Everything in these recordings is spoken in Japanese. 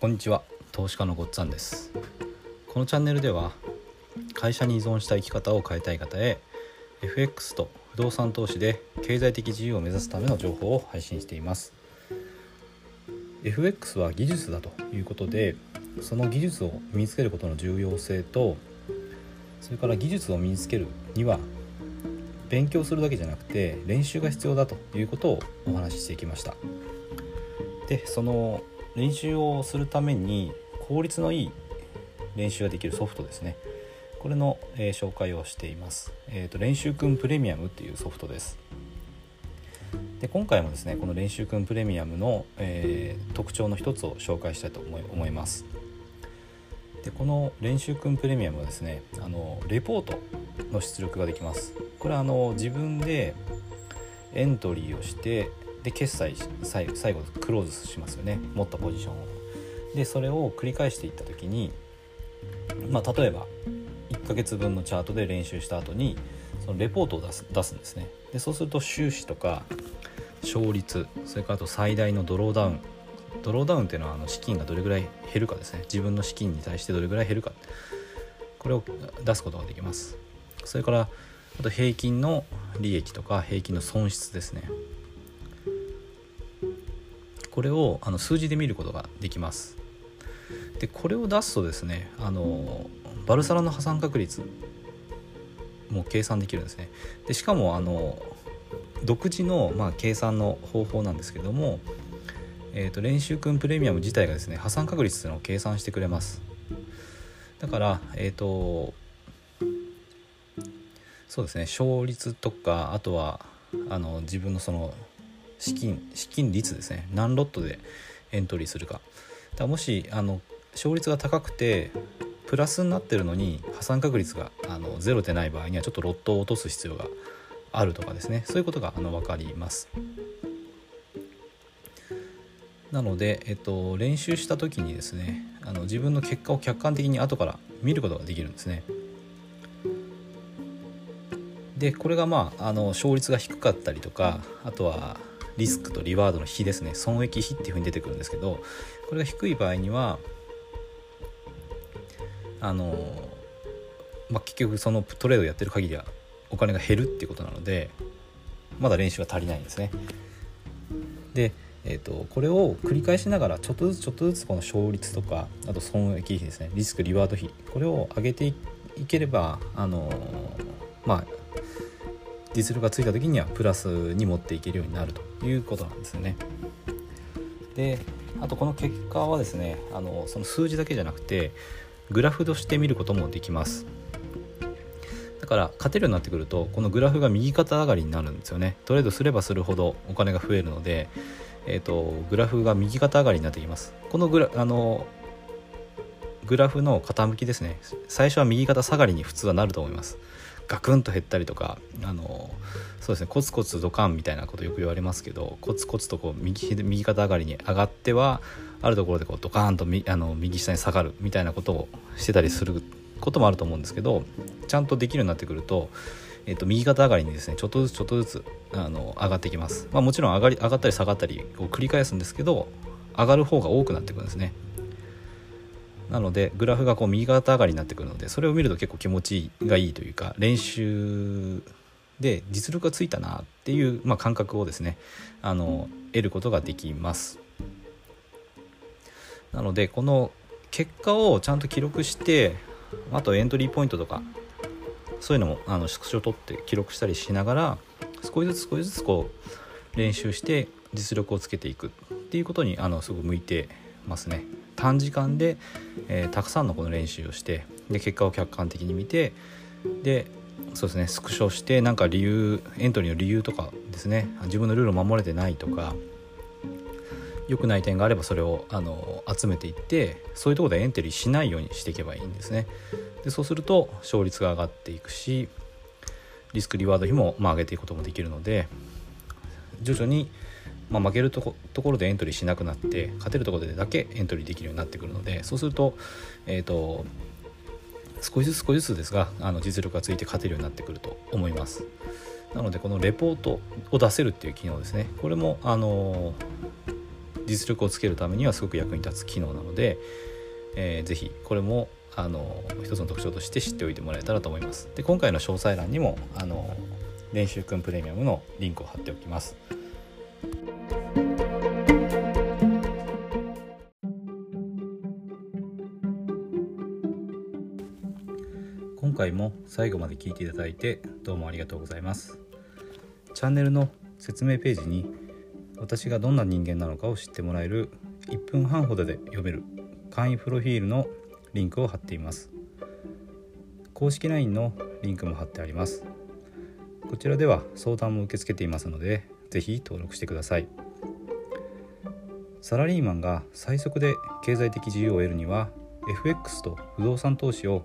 こんにちは。投資家のごっつぁんです。このチャンネルでは会社に依存した生き方を変えたい方へ FX と不動産投資で経済的自由を目指すための情報を配信しています。FX は技術だということでその技術を身につけることの重要性とそれから技術を身につけるには勉強するだけじゃなくて練習が必要だということをお話ししてきました。でその練習をするために効率のいい練習ができるソフトですね。これの、えー、紹介をしています、えーと、練習くんプレミアムっていうソフトです。で今回もですねこの練習くんプレミアムの、えー、特徴の一つを紹介したいと思い思います。でこの練習くんプレミアムはですねあのレポートの出力ができます。これはあの自分でエントリーをしてで決済最後クローズしますよね。持ったポジションを。でそれを繰り返していった時にまあ例えば1ヶ月分のチャートで練習した後にそのレポートを出す出すんですね。でそうすると収支とか勝率それからあと最大のドローダウン。ドローダウンっていうのはあの資金がどれぐらい減るかですね。自分の資金に対してどれぐらい減るか。これを出すことができます。それからあと平均の利益とか平均の損失ですね。これをあの数字で見ることができます。でこれを出すとですねあのバルサラの破産確率も計算できるんですね。でしかもあの独自の、まあ、計算の方法なんですけども、えーと、練習くんプレミアム自体がですね破産確率というのを計算してくれます。だからえっ、ー、とそうですね勝率とかあとはあの自分のその資金資金率ですね。何ロットでエントリーするか。だもしあの勝率が高くてプラスになってるのに破産確率があのゼロでない場合にはちょっとロットを落とす必要があるとかですね。そういうことがあの分かります。なので、えっと、練習した時にですねあの自分の結果を客観的に後から見ることができるんですね。でこれがまああの勝率が低かったりとかあとはリスクとリワードの比ですね。損益比っていうふうに出てくるんですけどこれが低い場合にはあの、まあ、結局そのトレードやってる限りはお金が減るっていうことなのでまだ練習は足りないんですね。で、えーと、これを繰り返しながらちょっとずつちょっとずつこの勝率とかあと損益比ですね。リスクリワード比。これを上げていければあのまあ実力がついた時にはプラスに持っていけるようになるということなんですよね。であとこの結果はですねあのその数字だけじゃなくてグラフとして見ることもできます。だから勝てるようになってくるとこのグラフが右肩上がりになるんですよねトレードすればするほどお金が増えるので、えーと、グラフが右肩上がりになってきますこのグラあのグラフの傾きですね最初は右肩下がりに普通はなると思いますガクンと減ったりとかあのそうですねコツコツドカンみたいなことよく言われますけどコツコツとこう右右肩上がりに上がってはあるところでこうドカーンとみあの右下に下がるみたいなことをしてたりすることもあると思うんですけどちゃんとできるようになってくると,、えー、と右肩上がりにですねちょっとずつちょっとずつあの上がってきます、まあ、もちろん上がり上がったり下がったりを繰り返すんですけど上がる方が多くなってくるんですね。なのでグラフがこう右肩上がりになってくるのでそれを見ると結構気持ちがいいというか練習で実力がついたなっていう、まあ、感覚をですねあの得ることができます。なのでこの結果をちゃんと記録してあとエントリーポイントとかそういうのもあのスクショ取って記録したりしながら少しずつ少しずつこう練習して実力をつけていくっていうことにあのすごく向いてますね。短時間で、えー、たくさんのこの練習をしてで結果を客観的に見てでそうですねスクショしてなんか理由エントリーの理由とかですね自分のルールを守れてないとか良くない点があればそれをあの集めていってそういうところでエントリーしないようにしていけばいいんですねでそうすると勝率が上がっていくしリスクリワード費も、まあ、上げていくこともできるので徐々にまあ、負けるとこところでエントリーしなくなって勝てるところでだけエントリーできるようになってくるのでそうすると,、えーと、少しずつ少しずつですがあの実力がついて勝てるようになってくると思います。なのでこのレポートを出せるっていう機能ですね。これもあの実力をつけるためにはすごく役に立つ機能なので、えー、ぜひこれもあの一つの特徴として知っておいてもらえたらと思います。で今回の詳細欄にもあの練習くんプレミアムのリンクを貼っておきます。回も最後まで聞いていただいてどうもありがとうございます。チャンネルの説明ページに私がどんな人間なのかを知ってもらえる1分半ほどで読める簡易プロフィールのリンクを貼っています。公式 LINE のリンクも貼ってあります。こちらでは相談も受け付けていますので是非登録してください。サラリーマンが最速で経済的自由を得るには FX と不動産投資を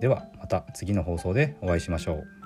ではまた次の放送でお会いしましょう。